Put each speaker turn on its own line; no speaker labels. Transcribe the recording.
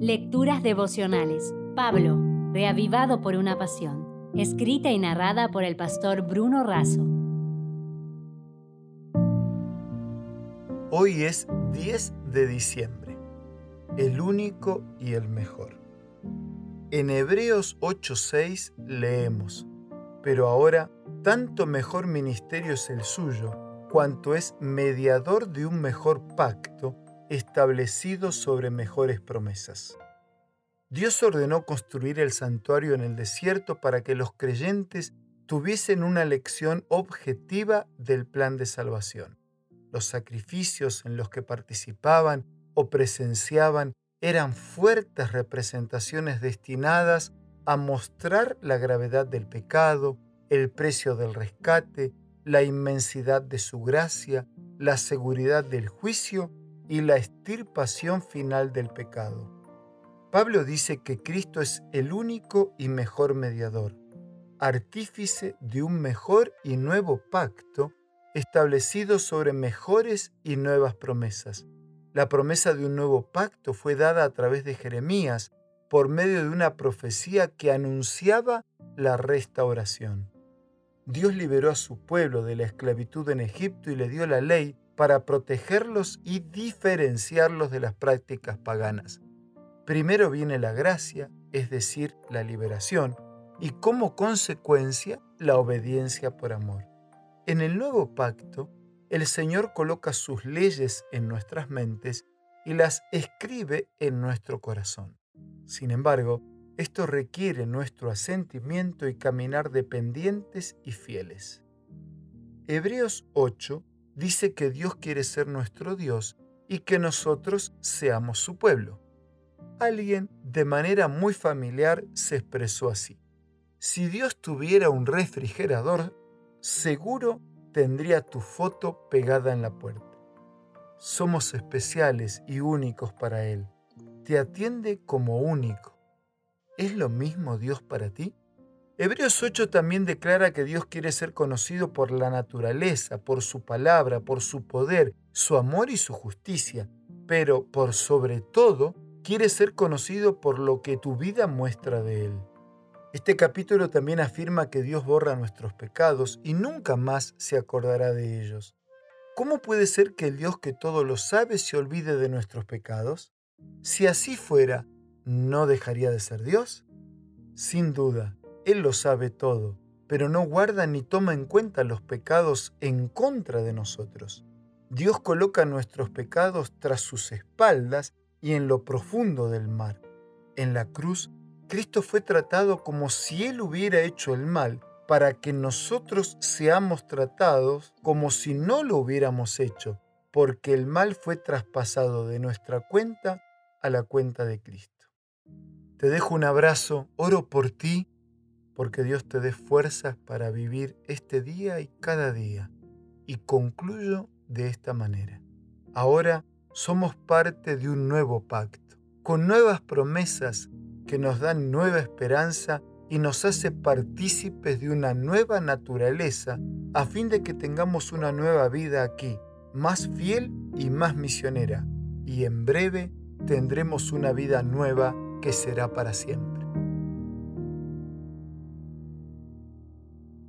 Lecturas devocionales. Pablo, reavivado por una pasión. Escrita y narrada por el pastor Bruno Razo.
Hoy es 10 de diciembre, el único y el mejor. En Hebreos 8:6 leemos, pero ahora tanto mejor ministerio es el suyo, cuanto es mediador de un mejor pacto establecido sobre mejores promesas. Dios ordenó construir el santuario en el desierto para que los creyentes tuviesen una lección objetiva del plan de salvación. Los sacrificios en los que participaban o presenciaban eran fuertes representaciones destinadas a mostrar la gravedad del pecado, el precio del rescate, la inmensidad de su gracia, la seguridad del juicio y la extirpación final del pecado. Pablo dice que Cristo es el único y mejor mediador, artífice de un mejor y nuevo pacto establecido sobre mejores y nuevas promesas. La promesa de un nuevo pacto fue dada a través de Jeremías por medio de una profecía que anunciaba la restauración. Dios liberó a su pueblo de la esclavitud en Egipto y le dio la ley para protegerlos y diferenciarlos de las prácticas paganas. Primero viene la gracia, es decir, la liberación, y como consecuencia la obediencia por amor. En el nuevo pacto, el Señor coloca sus leyes en nuestras mentes y las escribe en nuestro corazón. Sin embargo, esto requiere nuestro asentimiento y caminar dependientes y fieles. Hebreos 8 dice que Dios quiere ser nuestro Dios y que nosotros seamos su pueblo. Alguien de manera muy familiar se expresó así. Si Dios tuviera un refrigerador, seguro tendría tu foto pegada en la puerta. Somos especiales y únicos para Él. Te atiende como único. ¿Es lo mismo Dios para ti? Hebreos 8 también declara que Dios quiere ser conocido por la naturaleza, por su palabra, por su poder, su amor y su justicia, pero por sobre todo quiere ser conocido por lo que tu vida muestra de Él. Este capítulo también afirma que Dios borra nuestros pecados y nunca más se acordará de ellos. ¿Cómo puede ser que el Dios que todo lo sabe se olvide de nuestros pecados? Si así fuera, ¿no dejaría de ser Dios? Sin duda, él lo sabe todo, pero no guarda ni toma en cuenta los pecados en contra de nosotros. Dios coloca nuestros pecados tras sus espaldas y en lo profundo del mar. En la cruz, Cristo fue tratado como si Él hubiera hecho el mal, para que nosotros seamos tratados como si no lo hubiéramos hecho, porque el mal fue traspasado de nuestra cuenta a la cuenta de Cristo. Te dejo un abrazo, oro por ti porque Dios te dé fuerzas para vivir este día y cada día. Y concluyo de esta manera. Ahora somos parte de un nuevo pacto, con nuevas promesas que nos dan nueva esperanza y nos hace partícipes de una nueva naturaleza a fin de que tengamos una nueva vida aquí, más fiel y más misionera. Y en breve tendremos una vida nueva que será para siempre.